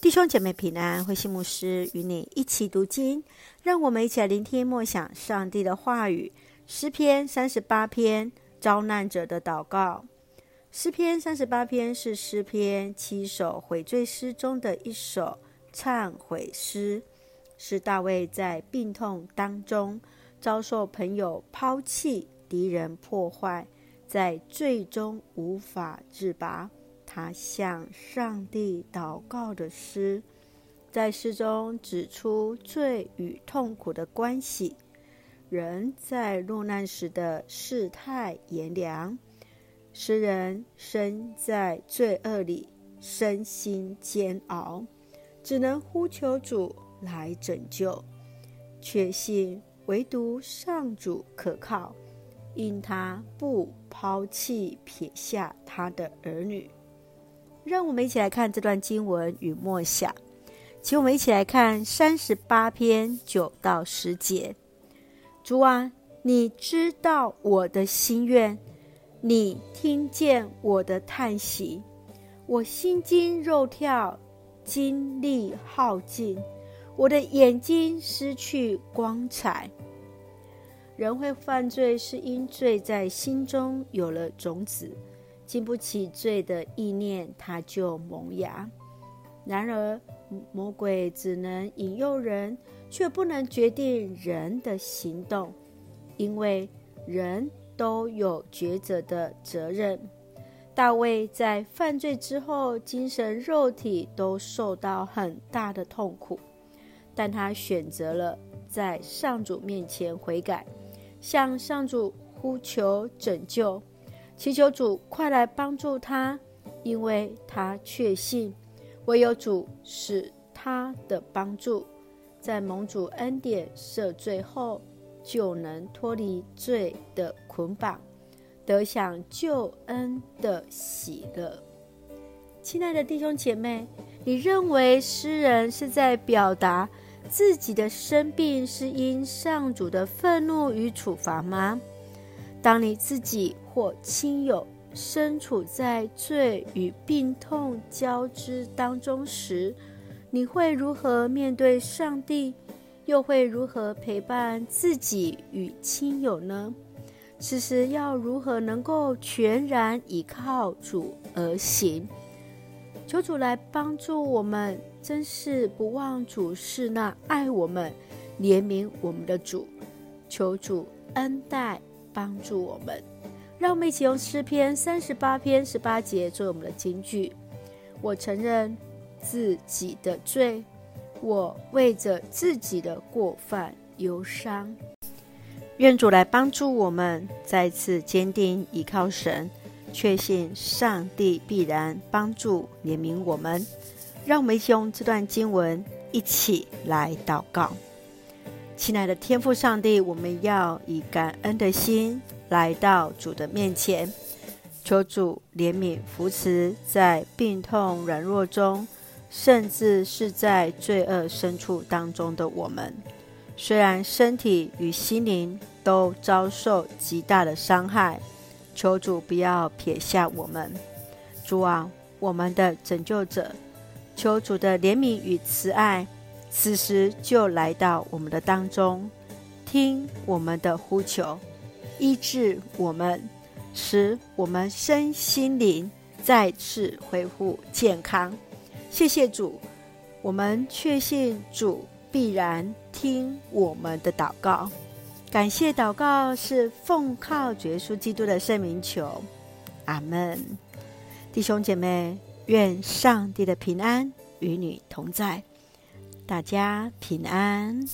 弟兄姐妹平安，慧馨牧师与你一起读经，让我们一起来聆听默想上帝的话语。诗篇三十八篇，遭难者的祷告。诗篇三十八篇是诗篇七首悔罪诗中的一首忏悔诗，是大卫在病痛当中遭受朋友抛弃、敌人破坏，在最终无法自拔。他向上帝祷告的诗，在诗中指出罪与痛苦的关系，人在落难时的世态炎凉，诗人身在罪恶里，身心煎熬，只能呼求主来拯救，确信唯独上主可靠，因他不抛弃撇下他的儿女。让我们一起来看这段经文与默想，请我们一起来看三十八篇九到十节。主啊，你知道我的心愿，你听见我的叹息，我心惊肉跳，精力耗尽，我的眼睛失去光彩。人会犯罪，是因罪在心中有了种子。经不起罪的意念，它就萌芽。然而，魔鬼只能引诱人，却不能决定人的行动，因为人都有抉择的责任。大卫在犯罪之后，精神、肉体都受到很大的痛苦，但他选择了在上主面前悔改，向上主呼求拯救。祈求主快来帮助他，因为他确信唯有主是他的帮助，在蒙主恩典赦罪后，就能脱离罪的捆绑，得享救恩的喜乐。亲爱的弟兄姐妹，你认为诗人是在表达自己的生病是因上主的愤怒与处罚吗？当你自己或亲友身处在罪与病痛交织当中时，你会如何面对上帝？又会如何陪伴自己与亲友呢？此时要如何能够全然依靠主而行？求主来帮助我们，真是不忘主是那爱我们、怜悯我们的主。求主恩待。帮助我们，让我们一起用诗篇三十八篇十八节作为我们的金句。我承认自己的罪，我为着自己的过犯忧伤。愿主来帮助我们，再次坚定依靠神，确信上帝必然帮助怜悯我们。让我们一起用这段经文一起来祷告。亲爱的天父上帝，我们要以感恩的心来到主的面前，求主怜悯扶持在病痛软弱中，甚至是在罪恶深处当中的我们。虽然身体与心灵都遭受极大的伤害，求主不要撇下我们。主啊，我们的拯救者，求主的怜悯与慈爱。此时就来到我们的当中，听我们的呼求，医治我们，使我们身心灵再次恢复健康。谢谢主，我们确信主必然听我们的祷告。感谢祷告是奉靠主耶稣基督的圣名求，阿门。弟兄姐妹，愿上帝的平安与你同在。大家平安。